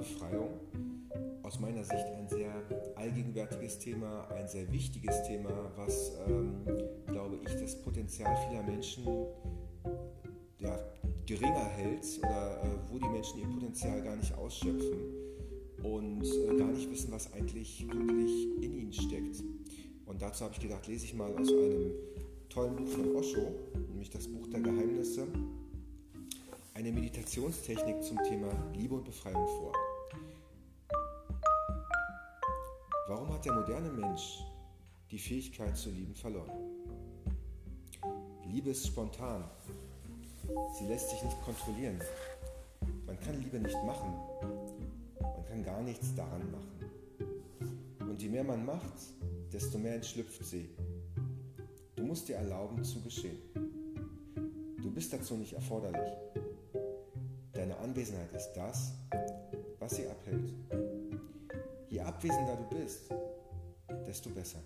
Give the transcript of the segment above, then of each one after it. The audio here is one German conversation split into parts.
Befreiung. Aus meiner Sicht ein sehr allgegenwärtiges Thema, ein sehr wichtiges Thema, was, ähm, glaube ich, das Potenzial vieler Menschen ja, geringer hält oder äh, wo die Menschen ihr Potenzial gar nicht ausschöpfen und äh, gar nicht wissen, was eigentlich wirklich in ihnen steckt. Und dazu habe ich gedacht, lese ich mal aus einem tollen Buch von Osho, nämlich das Buch der Geheimnisse, eine Meditationstechnik zum Thema Liebe und Befreiung vor. Hat der moderne Mensch die Fähigkeit zu lieben verloren? Liebe ist spontan. Sie lässt sich nicht kontrollieren. Man kann Liebe nicht machen. Man kann gar nichts daran machen. Und je mehr man macht, desto mehr entschlüpft sie. Du musst dir erlauben zu geschehen. Du bist dazu nicht erforderlich. Deine Anwesenheit ist das, was sie abhält. Je abwesender du bist, desto besser.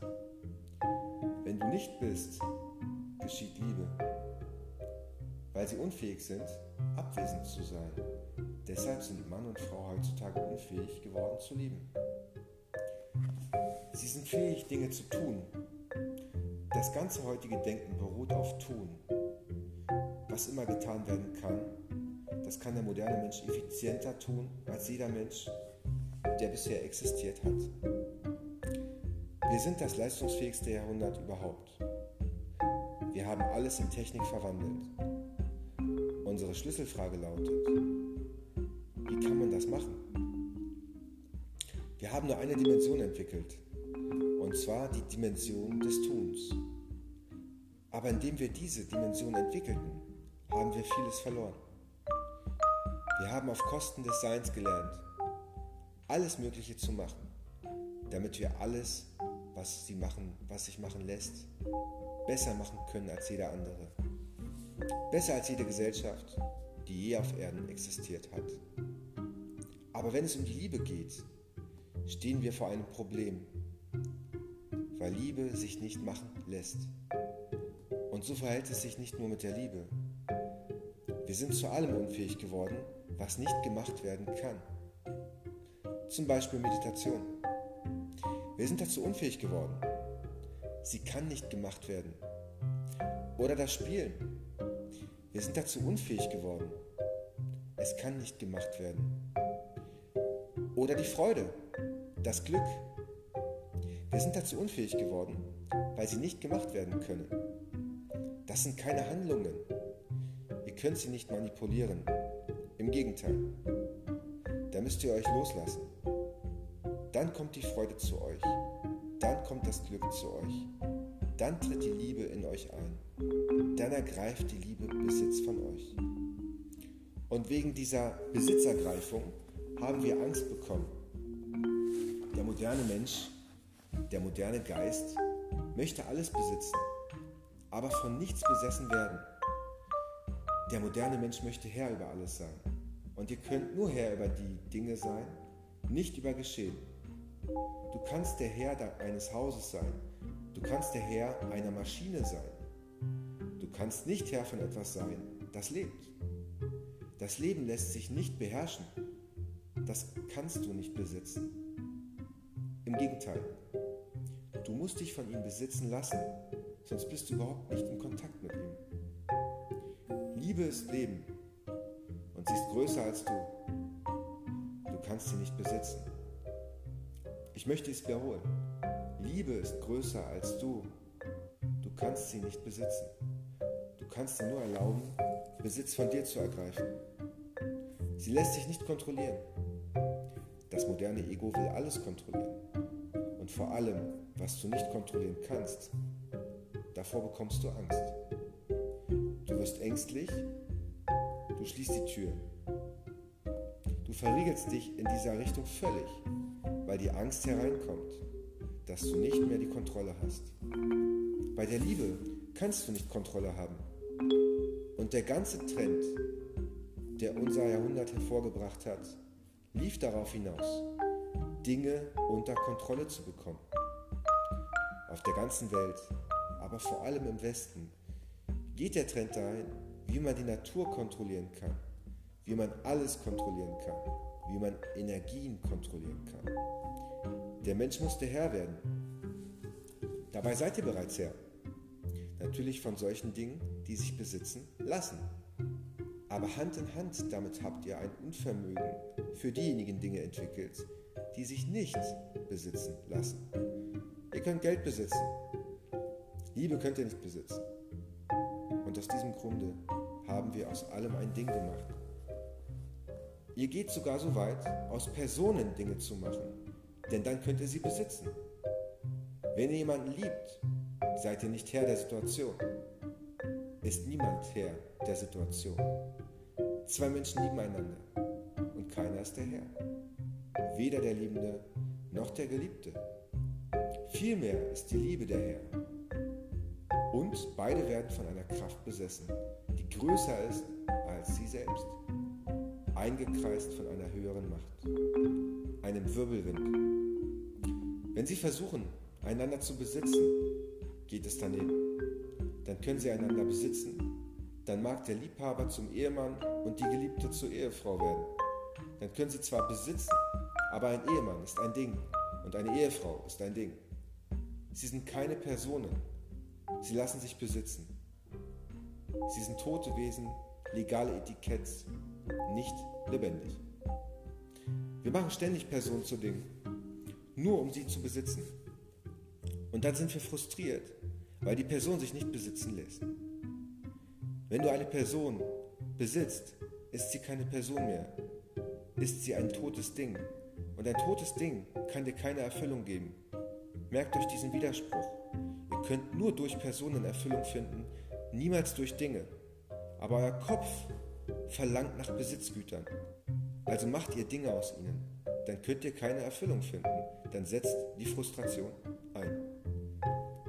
Wenn du nicht bist, geschieht Liebe, weil sie unfähig sind, abwesend zu sein. Deshalb sind Mann und Frau heutzutage unfähig geworden zu lieben. Sie sind fähig, Dinge zu tun. Das ganze heutige Denken beruht auf Tun. Was immer getan werden kann, das kann der moderne Mensch effizienter tun als jeder Mensch, der bisher existiert hat. Wir sind das leistungsfähigste Jahrhundert überhaupt. Wir haben alles in Technik verwandelt. Unsere Schlüsselfrage lautet, wie kann man das machen? Wir haben nur eine Dimension entwickelt, und zwar die Dimension des Tuns. Aber indem wir diese Dimension entwickelten, haben wir vieles verloren. Wir haben auf Kosten des Seins gelernt, alles Mögliche zu machen, damit wir alles, was, sie machen, was sich machen lässt, besser machen können als jeder andere. Besser als jede Gesellschaft, die je auf Erden existiert hat. Aber wenn es um die Liebe geht, stehen wir vor einem Problem, weil Liebe sich nicht machen lässt. Und so verhält es sich nicht nur mit der Liebe. Wir sind zu allem unfähig geworden, was nicht gemacht werden kann. Zum Beispiel Meditation. Wir sind dazu unfähig geworden. Sie kann nicht gemacht werden. Oder das Spielen. Wir sind dazu unfähig geworden. Es kann nicht gemacht werden. Oder die Freude, das Glück, wir sind dazu unfähig geworden, weil sie nicht gemacht werden können. Das sind keine Handlungen. Ihr könnt sie nicht manipulieren. Im Gegenteil. Da müsst ihr euch loslassen. Dann kommt die Freude zu euch. Dann kommt das Glück zu euch. Dann tritt die Liebe in euch ein. Dann ergreift die Liebe Besitz von euch. Und wegen dieser Besitzergreifung haben wir Angst bekommen. Der moderne Mensch der moderne Geist möchte alles besitzen, aber von nichts besessen werden. Der moderne Mensch möchte Herr über alles sein. Und ihr könnt nur Herr über die Dinge sein, nicht über Geschehen. Du kannst der Herr eines Hauses sein. Du kannst der Herr einer Maschine sein. Du kannst nicht Herr von etwas sein, das lebt. Das Leben lässt sich nicht beherrschen. Das kannst du nicht besitzen. Im Gegenteil, Du musst dich von ihm besitzen lassen, sonst bist du überhaupt nicht in Kontakt mit ihm. Liebe ist Leben und sie ist größer als du. Du kannst sie nicht besitzen. Ich möchte es wiederholen. Liebe ist größer als du. Du kannst sie nicht besitzen. Du kannst dir nur erlauben, Besitz von dir zu ergreifen. Sie lässt sich nicht kontrollieren. Das moderne Ego will alles kontrollieren. Und vor allem was du nicht kontrollieren kannst, davor bekommst du Angst. Du wirst ängstlich, du schließt die Tür. Du verriegelst dich in dieser Richtung völlig, weil die Angst hereinkommt, dass du nicht mehr die Kontrolle hast. Bei der Liebe kannst du nicht Kontrolle haben. Und der ganze Trend, der unser Jahrhundert hervorgebracht hat, lief darauf hinaus, Dinge unter Kontrolle zu bekommen auf der ganzen Welt, aber vor allem im Westen, geht der Trend dahin, wie man die Natur kontrollieren kann, wie man alles kontrollieren kann. wie man Energien kontrollieren kann. Der Mensch musste Herr werden. Dabei seid ihr bereits Herr. Natürlich von solchen Dingen, die sich besitzen lassen. Aber Hand in Hand damit habt ihr ein Unvermögen für diejenigen Dinge entwickelt, die sich nicht besitzen lassen. Ihr könnt Geld besitzen. Liebe könnt ihr nicht besitzen. Und aus diesem Grunde haben wir aus allem ein Ding gemacht. Ihr geht sogar so weit, aus Personen Dinge zu machen, denn dann könnt ihr sie besitzen. Wenn ihr jemanden liebt, seid ihr nicht Herr der Situation. Ist niemand Herr der Situation. Zwei Menschen lieben einander und keiner ist der Herr. Weder der Liebende noch der Geliebte. Vielmehr ist die Liebe der Herr. Und beide werden von einer Kraft besessen, die größer ist als sie selbst. Eingekreist von einer höheren Macht, einem Wirbelwind. Wenn sie versuchen, einander zu besitzen, geht es daneben. Dann können sie einander besitzen. Dann mag der Liebhaber zum Ehemann und die Geliebte zur Ehefrau werden. Dann können sie zwar besitzen, aber ein Ehemann ist ein Ding und eine Ehefrau ist ein Ding. Sie sind keine Personen. Sie lassen sich besitzen. Sie sind tote Wesen, legale Etiketts, nicht lebendig. Wir machen ständig Personen zu Dingen, nur um sie zu besitzen. Und dann sind wir frustriert, weil die Person sich nicht besitzen lässt. Wenn du eine Person besitzt, ist sie keine Person mehr, ist sie ein totes Ding. Und ein totes Ding kann dir keine Erfüllung geben. Merkt euch diesen Widerspruch. Ihr könnt nur durch Personen Erfüllung finden, niemals durch Dinge. Aber euer Kopf verlangt nach Besitzgütern. Also macht ihr Dinge aus ihnen. Dann könnt ihr keine Erfüllung finden. Dann setzt die Frustration ein.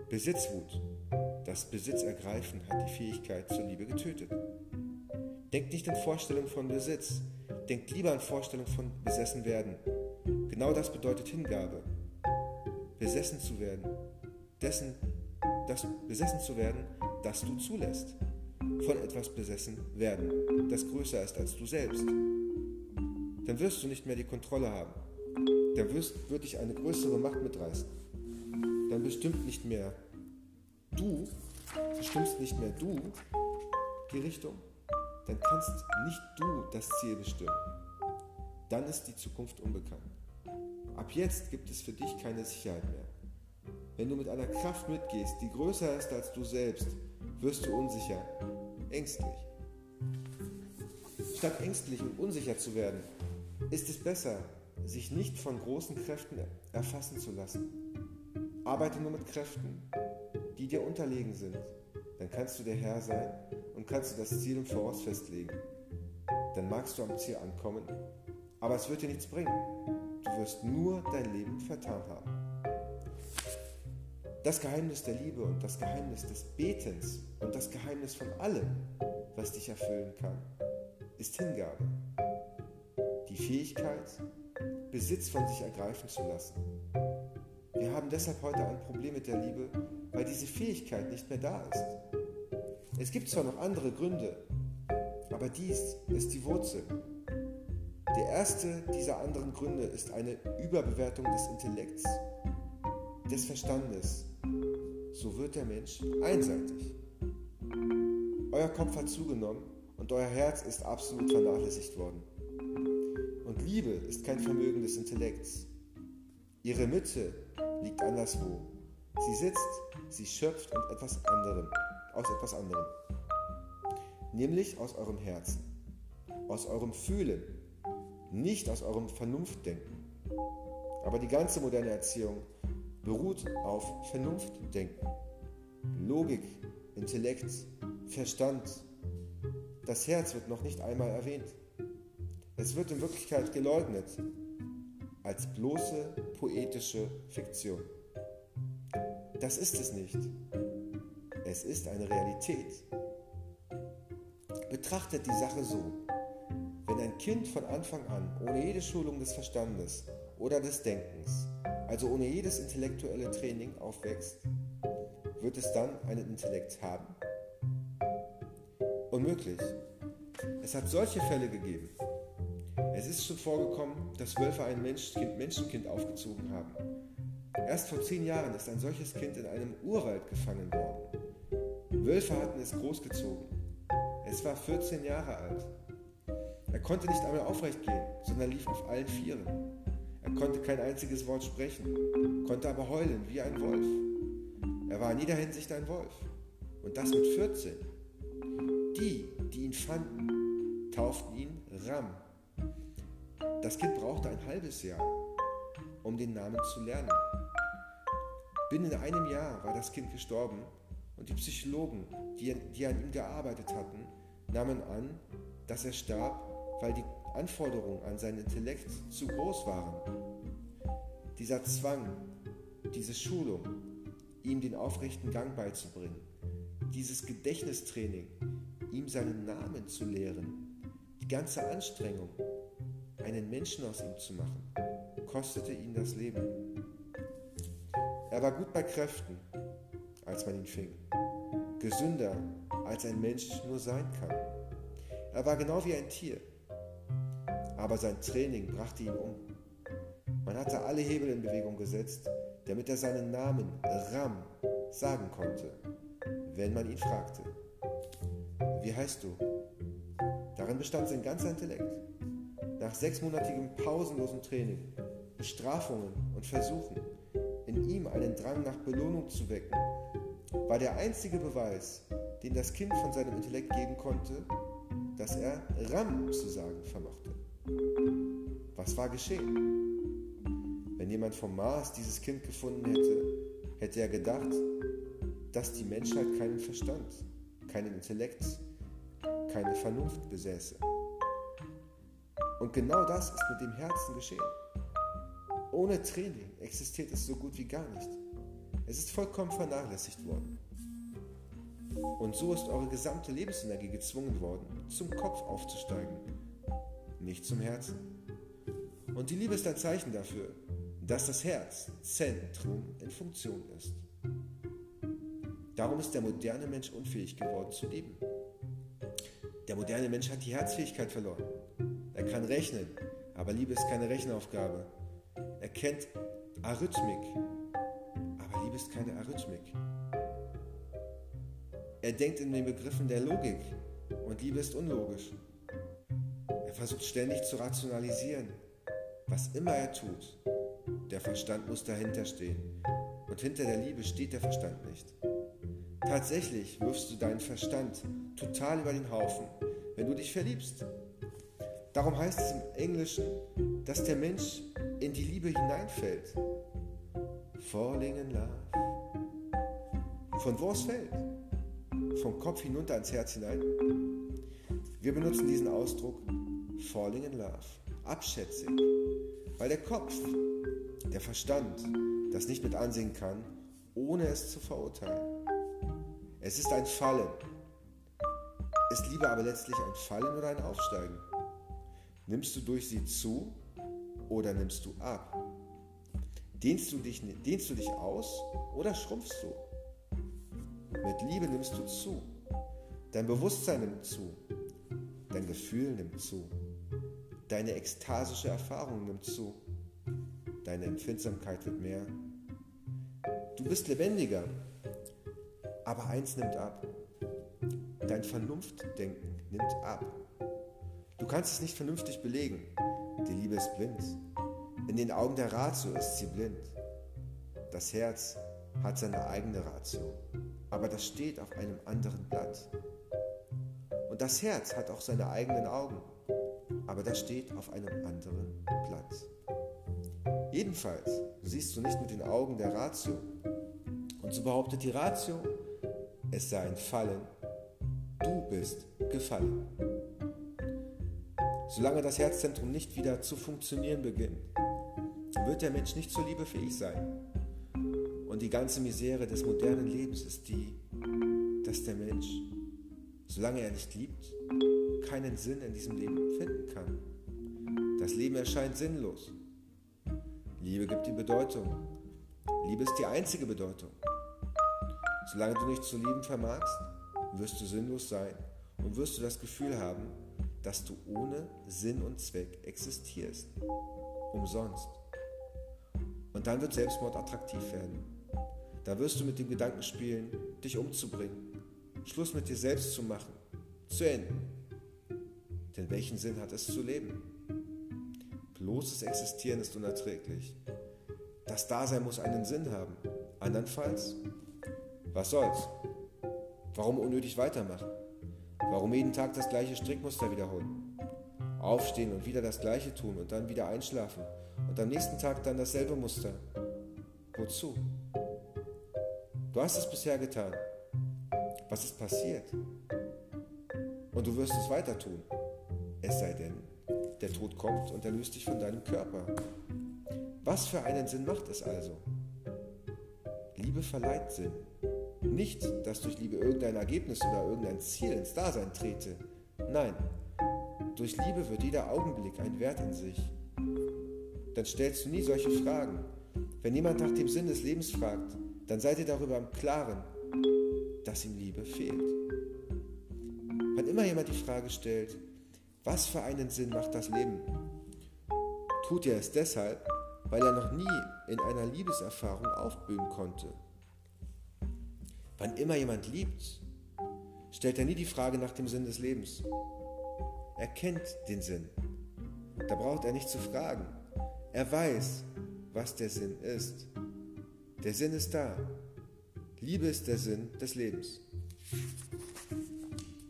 Besitzwut, das Besitzergreifen hat die Fähigkeit zur Liebe getötet. Denkt nicht in Vorstellungen von Besitz, denkt lieber an Vorstellungen von besessen werden. Genau das bedeutet Hingabe. Besessen zu werden, dessen, das besessen zu werden, das du zulässt. Von etwas besessen werden, das größer ist als du selbst. Dann wirst du nicht mehr die Kontrolle haben. Dann wirst, wird dich eine größere Macht mitreißen. Dann bestimmt nicht mehr du, bestimmst nicht mehr du die Richtung, dann kannst nicht du das Ziel bestimmen. Dann ist die Zukunft unbekannt. Ab jetzt gibt es für dich keine Sicherheit mehr. Wenn du mit einer Kraft mitgehst, die größer ist als du selbst, wirst du unsicher, ängstlich. Statt ängstlich und unsicher zu werden, ist es besser, sich nicht von großen Kräften erfassen zu lassen. Arbeite nur mit Kräften, die dir unterlegen sind. Dann kannst du der Herr sein und kannst du das Ziel im Voraus festlegen. Dann magst du am Ziel ankommen, aber es wird dir nichts bringen. Du wirst nur dein Leben vertan haben. Das Geheimnis der Liebe und das Geheimnis des Betens und das Geheimnis von allem, was dich erfüllen kann, ist Hingabe. Die Fähigkeit, Besitz von sich ergreifen zu lassen. Wir haben deshalb heute ein Problem mit der Liebe, weil diese Fähigkeit nicht mehr da ist. Es gibt zwar noch andere Gründe, aber dies ist die Wurzel. Der erste dieser anderen Gründe ist eine Überbewertung des Intellekts, des Verstandes. So wird der Mensch einseitig. Euer Kopf hat zugenommen und euer Herz ist absolut vernachlässigt worden. Liebe ist kein Vermögen des Intellekts. Ihre Mitte liegt anderswo. Sie sitzt, sie schöpft und etwas anderem, aus etwas anderem. Nämlich aus eurem Herzen, aus eurem Fühlen, nicht aus eurem Vernunftdenken. Aber die ganze moderne Erziehung beruht auf Vernunftdenken, Logik, Intellekt, Verstand. Das Herz wird noch nicht einmal erwähnt. Es wird in Wirklichkeit geleugnet als bloße poetische Fiktion. Das ist es nicht. Es ist eine Realität. Betrachtet die Sache so. Wenn ein Kind von Anfang an ohne jede Schulung des Verstandes oder des Denkens, also ohne jedes intellektuelle Training aufwächst, wird es dann einen Intellekt haben? Unmöglich. Es hat solche Fälle gegeben. Es ist schon vorgekommen, dass Wölfe ein Menschenkind, Menschenkind aufgezogen haben. Erst vor zehn Jahren ist ein solches Kind in einem Urwald gefangen worden. Wölfe hatten es großgezogen. Es war 14 Jahre alt. Er konnte nicht einmal aufrecht gehen, sondern lief auf allen Vieren. Er konnte kein einziges Wort sprechen, konnte aber heulen wie ein Wolf. Er war in jeder Hinsicht ein Wolf. Und das mit 14. Die, die ihn fanden, tauften ihn Ram. Das Kind brauchte ein halbes Jahr, um den Namen zu lernen. Binnen einem Jahr war das Kind gestorben und die Psychologen, die, die an ihm gearbeitet hatten, nahmen an, dass er starb, weil die Anforderungen an seinen Intellekt zu groß waren. Dieser Zwang, diese Schulung, ihm den aufrechten Gang beizubringen, dieses Gedächtnistraining, ihm seinen Namen zu lehren, die ganze Anstrengung, einen Menschen aus ihm zu machen, kostete ihn das Leben. Er war gut bei Kräften, als man ihn fing, gesünder, als ein Mensch nur sein kann. Er war genau wie ein Tier, aber sein Training brachte ihn um. Man hatte alle Hebel in Bewegung gesetzt, damit er seinen Namen Ram sagen konnte, wenn man ihn fragte. Wie heißt du? Darin bestand sein ganzer Intellekt. Nach sechsmonatigem pausenlosen Training, Bestrafungen und Versuchen, in ihm einen Drang nach Belohnung zu wecken, war der einzige Beweis, den das Kind von seinem Intellekt geben konnte, dass er Ram zu sagen vermochte. Was war geschehen? Wenn jemand vom Mars dieses Kind gefunden hätte, hätte er gedacht, dass die Menschheit keinen Verstand, keinen Intellekt, keine Vernunft besäße. Genau das ist mit dem Herzen geschehen. Ohne Training existiert es so gut wie gar nicht. Es ist vollkommen vernachlässigt worden. Und so ist eure gesamte Lebensenergie gezwungen worden, zum Kopf aufzusteigen, nicht zum Herzen. Und die Liebe ist ein Zeichen dafür, dass das Herz Zentrum in Funktion ist. Darum ist der moderne Mensch unfähig geworden zu lieben. Der moderne Mensch hat die Herzfähigkeit verloren. Er kann rechnen, aber Liebe ist keine Rechenaufgabe. Er kennt Arrhythmik, aber Liebe ist keine Arrhythmik. Er denkt in den Begriffen der Logik und Liebe ist unlogisch. Er versucht ständig zu rationalisieren, was immer er tut. Der Verstand muss dahinter stehen und hinter der Liebe steht der Verstand nicht. Tatsächlich wirfst du deinen Verstand total über den Haufen, wenn du dich verliebst. Darum heißt es im Englischen, dass der Mensch in die Liebe hineinfällt. Falling in love. Von wo es fällt? Vom Kopf hinunter ans Herz hinein? Wir benutzen diesen Ausdruck falling in love, abschätzig, weil der Kopf, der Verstand, das nicht mit ansehen kann, ohne es zu verurteilen. Es ist ein Fallen. Ist Liebe aber letztlich ein Fallen oder ein Aufsteigen? Nimmst du durch sie zu oder nimmst du ab? Dehnst du dich, dehnst du dich aus oder schrumpfst du? Mit Liebe nimmst du zu. Dein Bewusstsein nimmt zu. Dein Gefühl nimmt zu. Deine ekstasische Erfahrung nimmt zu. Deine Empfindsamkeit wird mehr. Du bist lebendiger, aber eins nimmt ab. Dein Vernunftdenken nimmt ab. Du kannst es nicht vernünftig belegen. Die Liebe ist blind. In den Augen der Ratio ist sie blind. Das Herz hat seine eigene Ratio, aber das steht auf einem anderen Blatt. Und das Herz hat auch seine eigenen Augen, aber das steht auf einem anderen Blatt. Jedenfalls siehst du nicht mit den Augen der Ratio. Und so behauptet die Ratio, es sei ein Fallen, du bist gefallen. Solange das Herzzentrum nicht wieder zu funktionieren beginnt, wird der Mensch nicht zur Liebe fähig sein. Und die ganze Misere des modernen Lebens ist die, dass der Mensch, solange er nicht liebt, keinen Sinn in diesem Leben finden kann. Das Leben erscheint sinnlos. Liebe gibt ihm Bedeutung. Liebe ist die einzige Bedeutung. Solange du nicht zu lieben vermagst, wirst du sinnlos sein und wirst du das Gefühl haben, dass du ohne Sinn und Zweck existierst. Umsonst. Und dann wird Selbstmord attraktiv werden. Da wirst du mit dem Gedanken spielen, dich umzubringen, Schluss mit dir selbst zu machen, zu enden. Denn welchen Sinn hat es zu leben? Bloßes Existieren ist unerträglich. Das Dasein muss einen Sinn haben. Andernfalls, was soll's? Warum unnötig weitermachen? Warum jeden Tag das gleiche Strickmuster wiederholen? Aufstehen und wieder das gleiche tun und dann wieder einschlafen und am nächsten Tag dann dasselbe Muster. Wozu? Du hast es bisher getan. Was ist passiert? Und du wirst es weiter tun. Es sei denn, der Tod kommt und erlöst dich von deinem Körper. Was für einen Sinn macht es also? Liebe verleiht Sinn. Nicht, dass durch Liebe irgendein Ergebnis oder irgendein Ziel ins Dasein trete. Nein, durch Liebe wird jeder Augenblick ein Wert in sich. Dann stellst du nie solche Fragen. Wenn jemand nach dem Sinn des Lebens fragt, dann seid ihr darüber im Klaren, dass ihm Liebe fehlt. Wann immer jemand die Frage stellt, was für einen Sinn macht das Leben, tut er es deshalb, weil er noch nie in einer Liebeserfahrung aufblühen konnte. Wann immer jemand liebt, stellt er nie die Frage nach dem Sinn des Lebens. Er kennt den Sinn. Da braucht er nicht zu fragen. Er weiß, was der Sinn ist. Der Sinn ist da. Liebe ist der Sinn des Lebens.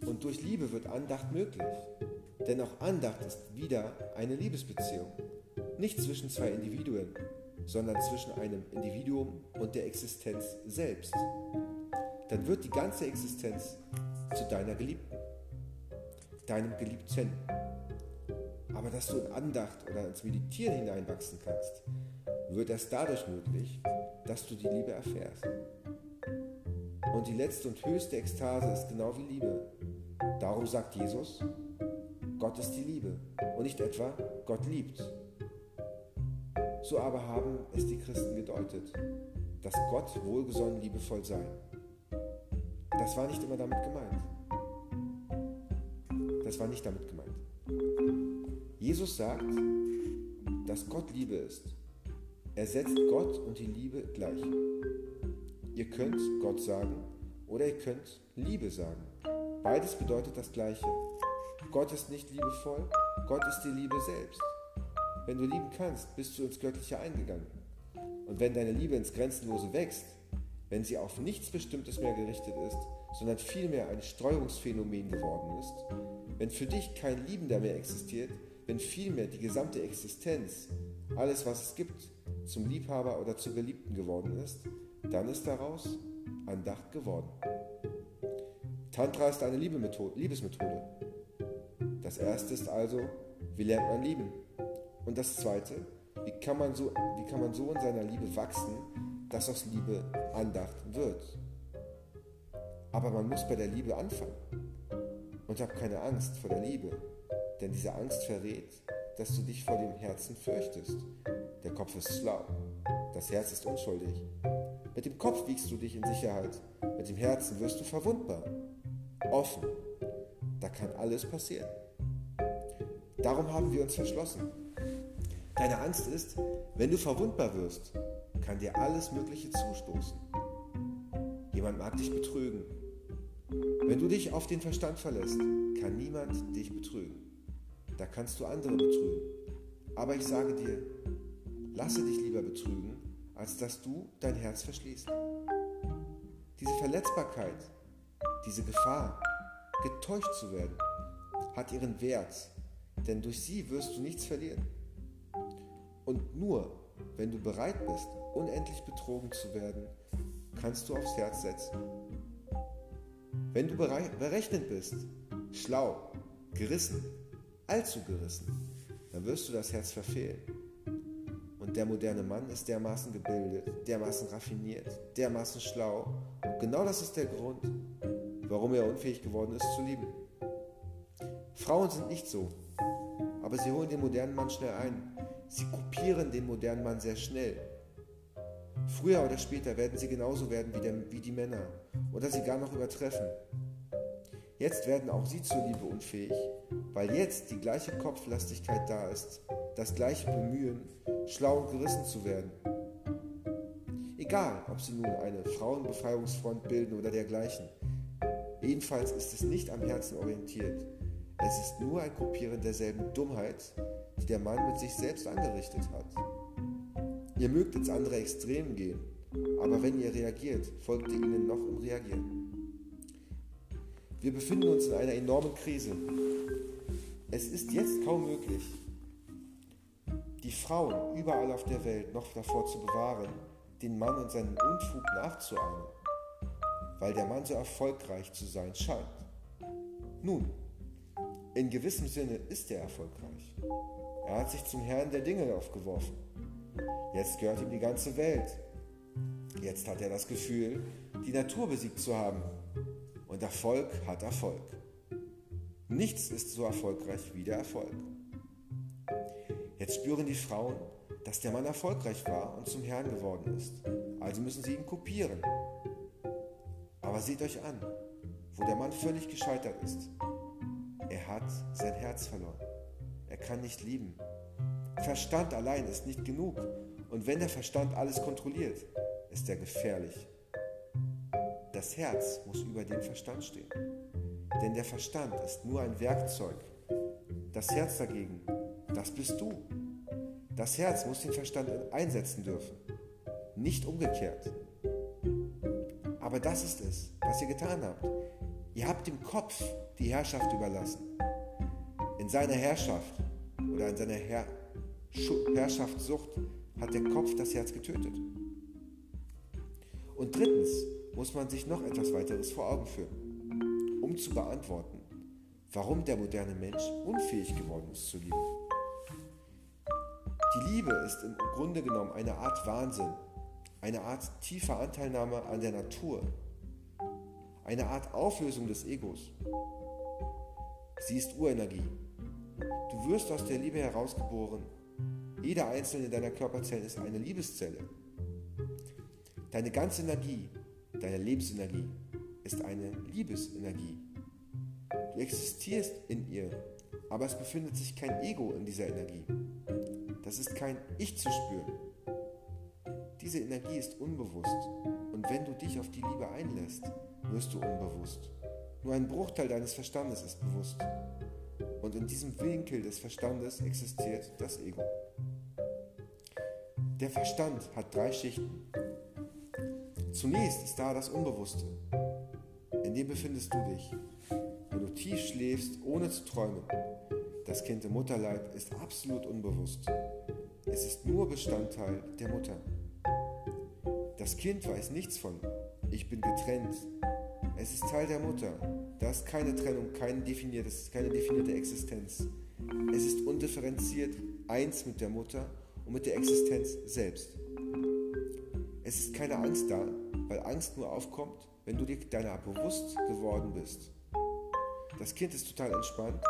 Und durch Liebe wird Andacht möglich. Denn auch Andacht ist wieder eine Liebesbeziehung. Nicht zwischen zwei Individuen, sondern zwischen einem Individuum und der Existenz selbst. Dann wird die ganze Existenz zu deiner Geliebten, deinem Geliebten. Aber dass du in Andacht oder ins Meditieren hineinwachsen kannst, wird erst dadurch möglich, dass du die Liebe erfährst. Und die letzte und höchste Ekstase ist genau wie Liebe. Darum sagt Jesus, Gott ist die Liebe und nicht etwa Gott liebt. So aber haben es die Christen gedeutet, dass Gott wohlgesonnen liebevoll sei. Das war nicht immer damit gemeint. Das war nicht damit gemeint. Jesus sagt, dass Gott Liebe ist. Er setzt Gott und die Liebe gleich. Ihr könnt Gott sagen oder ihr könnt Liebe sagen. Beides bedeutet das Gleiche. Gott ist nicht liebevoll, Gott ist die Liebe selbst. Wenn du lieben kannst, bist du ins Göttliche eingegangen. Und wenn deine Liebe ins Grenzenlose wächst, wenn sie auf nichts Bestimmtes mehr gerichtet ist, sondern vielmehr ein Streuungsphänomen geworden ist, wenn für dich kein Liebender mehr existiert, wenn vielmehr die gesamte Existenz, alles was es gibt, zum Liebhaber oder zur Geliebten geworden ist, dann ist daraus Andacht geworden. Tantra ist eine Liebesmethode. Das erste ist also, wie lernt man lieben? Und das Zweite, wie kann man so, wie kann man so in seiner Liebe wachsen, dass aus Liebe Andacht wird? Aber man muss bei der Liebe anfangen. Und hab keine Angst vor der Liebe, denn diese Angst verrät, dass du dich vor dem Herzen fürchtest. Der Kopf ist schlau, das Herz ist unschuldig. Mit dem Kopf wiegst du dich in Sicherheit, mit dem Herzen wirst du verwundbar, offen. Da kann alles passieren. Darum haben wir uns verschlossen. Deine Angst ist, wenn du verwundbar wirst, kann dir alles Mögliche zustoßen. Jemand mag dich betrügen. Wenn du dich auf den Verstand verlässt, kann niemand dich betrügen. Da kannst du andere betrügen. Aber ich sage dir, lasse dich lieber betrügen, als dass du dein Herz verschließt. Diese Verletzbarkeit, diese Gefahr, getäuscht zu werden, hat ihren Wert, denn durch sie wirst du nichts verlieren. Und nur wenn du bereit bist, unendlich betrogen zu werden, kannst du aufs Herz setzen. Wenn du berechnet bist, schlau, gerissen, allzu gerissen, dann wirst du das Herz verfehlen. Und der moderne Mann ist dermaßen gebildet, dermaßen raffiniert, dermaßen schlau. Und genau das ist der Grund, warum er unfähig geworden ist zu lieben. Frauen sind nicht so, aber sie holen den modernen Mann schnell ein. Sie kopieren den modernen Mann sehr schnell. Früher oder später werden sie genauso werden wie, der, wie die Männer oder sie gar noch übertreffen. Jetzt werden auch sie zur Liebe unfähig, weil jetzt die gleiche Kopflastigkeit da ist, das gleiche Bemühen, schlau und gerissen zu werden. Egal, ob sie nun eine Frauenbefreiungsfront bilden oder dergleichen. Jedenfalls ist es nicht am Herzen orientiert. Es ist nur ein Kopieren derselben Dummheit, die der Mann mit sich selbst angerichtet hat. Ihr mögt ins andere Extrem gehen, aber wenn ihr reagiert, folgt ihr ihnen noch im Reagieren. Wir befinden uns in einer enormen Krise. Es ist jetzt kaum möglich, die Frauen überall auf der Welt noch davor zu bewahren, den Mann und seinen Unfug nachzuahmen, weil der Mann so erfolgreich zu sein scheint. Nun, in gewissem Sinne ist er erfolgreich. Er hat sich zum Herrn der Dinge aufgeworfen. Jetzt gehört ihm die ganze Welt. Jetzt hat er das Gefühl, die Natur besiegt zu haben. Und Erfolg hat Erfolg. Nichts ist so erfolgreich wie der Erfolg. Jetzt spüren die Frauen, dass der Mann erfolgreich war und zum Herrn geworden ist. Also müssen sie ihn kopieren. Aber seht euch an, wo der Mann völlig gescheitert ist. Er hat sein Herz verloren. Er kann nicht lieben. Verstand allein ist nicht genug. Und wenn der Verstand alles kontrolliert, ist er gefährlich. Das Herz muss über dem Verstand stehen. Denn der Verstand ist nur ein Werkzeug. Das Herz dagegen, das bist du. Das Herz muss den Verstand einsetzen dürfen, nicht umgekehrt. Aber das ist es, was ihr getan habt. Ihr habt dem Kopf die Herrschaft überlassen. In seiner Herrschaft oder in seiner Herr Herrschaftssucht hat der Kopf das Herz getötet. Und drittens muss man sich noch etwas weiteres vor Augen führen, um zu beantworten, warum der moderne Mensch unfähig geworden ist zu lieben. Die Liebe ist im Grunde genommen eine Art Wahnsinn, eine Art tiefer Anteilnahme an der Natur, eine Art Auflösung des Egos. Sie ist Urenergie. Du wirst aus der Liebe herausgeboren. Jede einzelne deiner Körperzellen ist eine Liebeszelle. Deine ganze Energie, deine Lebensenergie ist eine Liebesenergie. Du existierst in ihr, aber es befindet sich kein Ego in dieser Energie. Das ist kein Ich zu spüren. Diese Energie ist unbewusst und wenn du dich auf die Liebe einlässt, wirst du unbewusst. Nur ein Bruchteil deines Verstandes ist bewusst. Und in diesem Winkel des Verstandes existiert das Ego. Der Verstand hat drei Schichten. Zunächst ist da das Unbewusste. In dem befindest du dich. Wenn du tief schläfst, ohne zu träumen. Das Kind im Mutterleib ist absolut unbewusst. Es ist nur Bestandteil der Mutter. Das Kind weiß nichts von, ich bin getrennt, es ist Teil der Mutter. Da ist keine Trennung, kein definiertes, keine definierte Existenz. Es ist undifferenziert eins mit der Mutter und mit der Existenz selbst. Es ist keine Angst da, weil Angst nur aufkommt, wenn du dir deiner bewusst geworden bist. Das Kind ist total entspannt,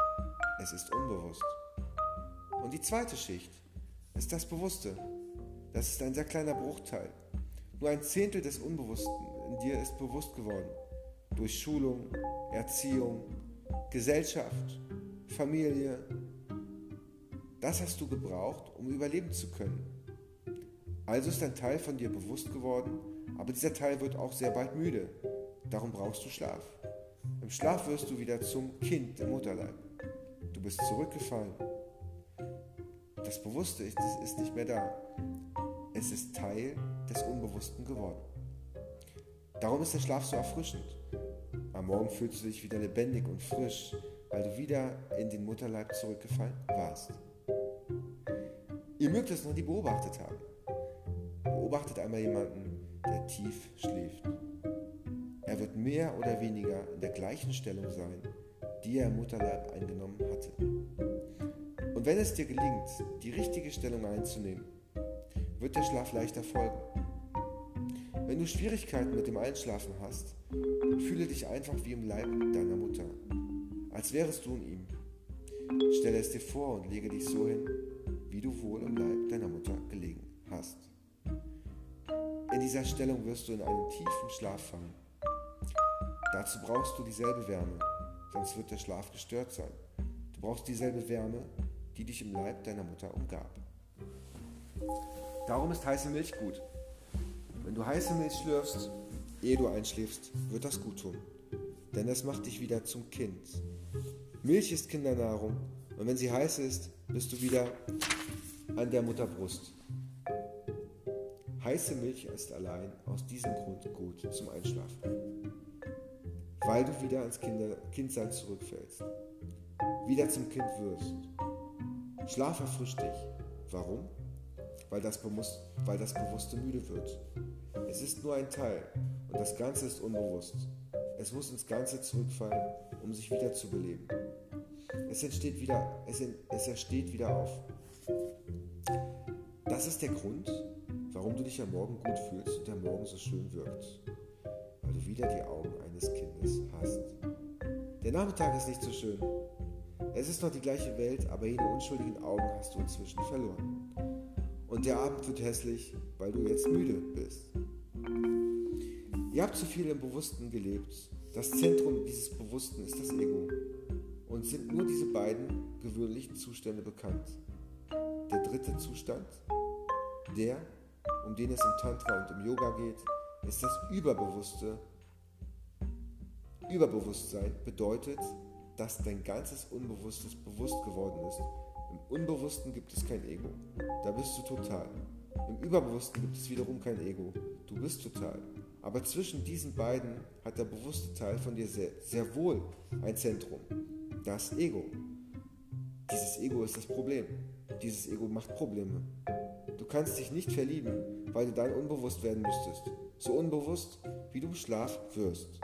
es ist unbewusst. Und die zweite Schicht ist das Bewusste. Das ist ein sehr kleiner Bruchteil. Nur ein Zehntel des Unbewussten in dir ist bewusst geworden durch Schulung, Erziehung, Gesellschaft, Familie. Das hast du gebraucht, um überleben zu können. Also ist ein Teil von dir bewusst geworden, aber dieser Teil wird auch sehr bald müde. Darum brauchst du Schlaf. Im Schlaf wirst du wieder zum Kind im Mutterleib. Du bist zurückgefallen. Das Bewusste ist, ist nicht mehr da. Es ist Teil des Unbewussten geworden. Darum ist der Schlaf so erfrischend. Am Morgen fühlst du dich wieder lebendig und frisch, weil du wieder in den Mutterleib zurückgefallen warst. Ihr mögt es noch nie beobachtet haben. Beobachtet einmal jemanden, der tief schläft. Er wird mehr oder weniger in der gleichen Stellung sein, die er im Mutterleib eingenommen hatte. Und wenn es dir gelingt, die richtige Stellung einzunehmen, wird der Schlaf leichter folgen. Wenn du Schwierigkeiten mit dem Einschlafen hast, Fühle dich einfach wie im Leib deiner Mutter, als wärest du in ihm. Stelle es dir vor und lege dich so hin, wie du wohl im Leib deiner Mutter gelegen hast. In dieser Stellung wirst du in einen tiefen Schlaf fallen. Dazu brauchst du dieselbe Wärme, sonst wird der Schlaf gestört sein. Du brauchst dieselbe Wärme, die dich im Leib deiner Mutter umgab. Darum ist heiße Milch gut. Wenn du heiße Milch schlürfst, ehe du einschläfst, wird das gut tun. Denn es macht dich wieder zum Kind. Milch ist Kindernahrung und wenn sie heiß ist, bist du wieder an der Mutterbrust. Heiße Milch ist allein aus diesem Grund gut zum Einschlafen. Weil du wieder ans Kinder Kindsein zurückfällst. Wieder zum Kind wirst. Schlaf erfrischt dich. Warum? Weil das, weil das Bewusste müde wird. Es ist nur ein Teil und das Ganze ist unbewusst. Es muss ins Ganze zurückfallen, um sich wieder zu beleben. Es entsteht wieder, es, es ersteht wieder auf. Das ist der Grund, warum du dich am Morgen gut fühlst und der Morgen so schön wirkt. Weil du wieder die Augen eines Kindes hast. Der Nachmittag ist nicht so schön. Es ist noch die gleiche Welt, aber jene unschuldigen Augen hast du inzwischen verloren. Und der Abend wird hässlich, weil du jetzt müde bist. Ihr habt zu viel im Bewussten gelebt. Das Zentrum dieses Bewussten ist das Ego. Und sind nur diese beiden gewöhnlichen Zustände bekannt. Der dritte Zustand, der, um den es im Tantra und im Yoga geht, ist das Überbewusste. Überbewusstsein bedeutet, dass dein ganzes Unbewusstes bewusst geworden ist. Im Unbewussten gibt es kein Ego. Da bist du total. Im Überbewussten gibt es wiederum kein Ego. Du bist total. Aber zwischen diesen beiden hat der bewusste Teil von dir sehr, sehr wohl ein Zentrum. Das Ego. Dieses Ego ist das Problem. Dieses Ego macht Probleme. Du kannst dich nicht verlieben, weil du dann unbewusst werden müsstest. So unbewusst, wie du im Schlaf wirst.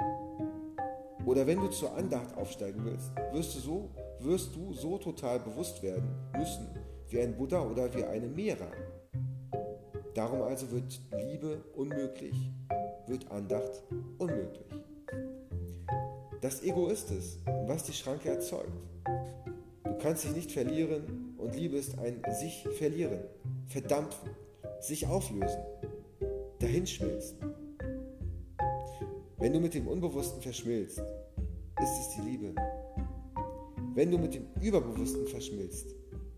Oder wenn du zur Andacht aufsteigen willst, wirst du so, wirst du so total bewusst werden müssen, wie ein Buddha oder wie eine Mera. Darum also wird Liebe unmöglich wird Andacht unmöglich. Das Ego ist es, was die Schranke erzeugt. Du kannst dich nicht verlieren und Liebe ist ein sich verlieren, verdampfen, sich auflösen, dahinschmilzen. Wenn du mit dem Unbewussten verschmilzt, ist es die Liebe. Wenn du mit dem Überbewussten verschmilzt,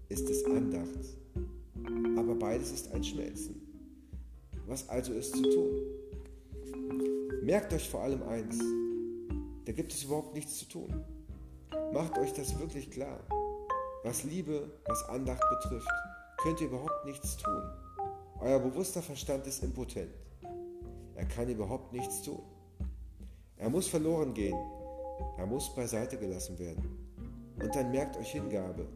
ist es Andacht. Aber beides ist ein Schmelzen. Was also ist zu tun? Merkt euch vor allem eins, da gibt es überhaupt nichts zu tun. Macht euch das wirklich klar. Was Liebe, was Andacht betrifft, könnt ihr überhaupt nichts tun. Euer bewusster Verstand ist impotent. Er kann überhaupt nichts tun. Er muss verloren gehen. Er muss beiseite gelassen werden. Und dann merkt euch Hingabe.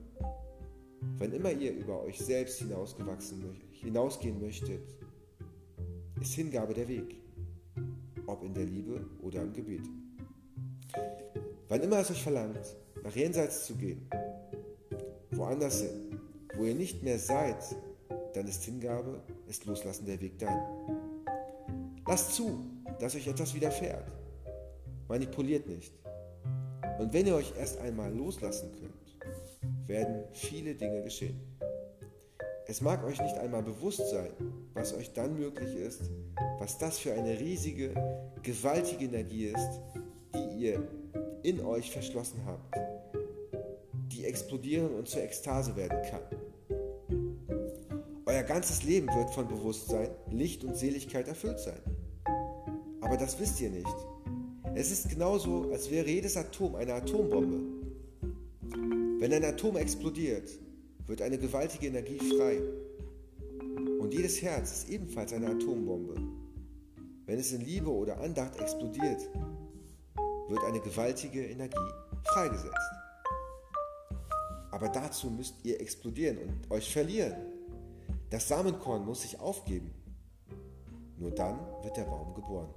Wann immer ihr über euch selbst hinausgewachsen, hinausgehen möchtet, ist Hingabe der Weg ob in der Liebe oder im Gebet. Wann immer es euch verlangt, nach jenseits zu gehen, woanders hin, wo ihr nicht mehr seid, dann ist Hingabe, ist Loslassen der Weg dann. Lasst zu, dass euch etwas widerfährt. Manipuliert nicht. Und wenn ihr euch erst einmal loslassen könnt, werden viele Dinge geschehen. Es mag euch nicht einmal bewusst sein, was euch dann möglich ist, was das für eine riesige, gewaltige Energie ist, die ihr in euch verschlossen habt, die explodieren und zur Ekstase werden kann. Euer ganzes Leben wird von Bewusstsein, Licht und Seligkeit erfüllt sein. Aber das wisst ihr nicht. Es ist genauso, als wäre jedes Atom eine Atombombe. Wenn ein Atom explodiert, wird eine gewaltige Energie frei. Und jedes Herz ist ebenfalls eine Atombombe. Wenn es in Liebe oder Andacht explodiert, wird eine gewaltige Energie freigesetzt. Aber dazu müsst ihr explodieren und euch verlieren. Das Samenkorn muss sich aufgeben. Nur dann wird der Baum geboren.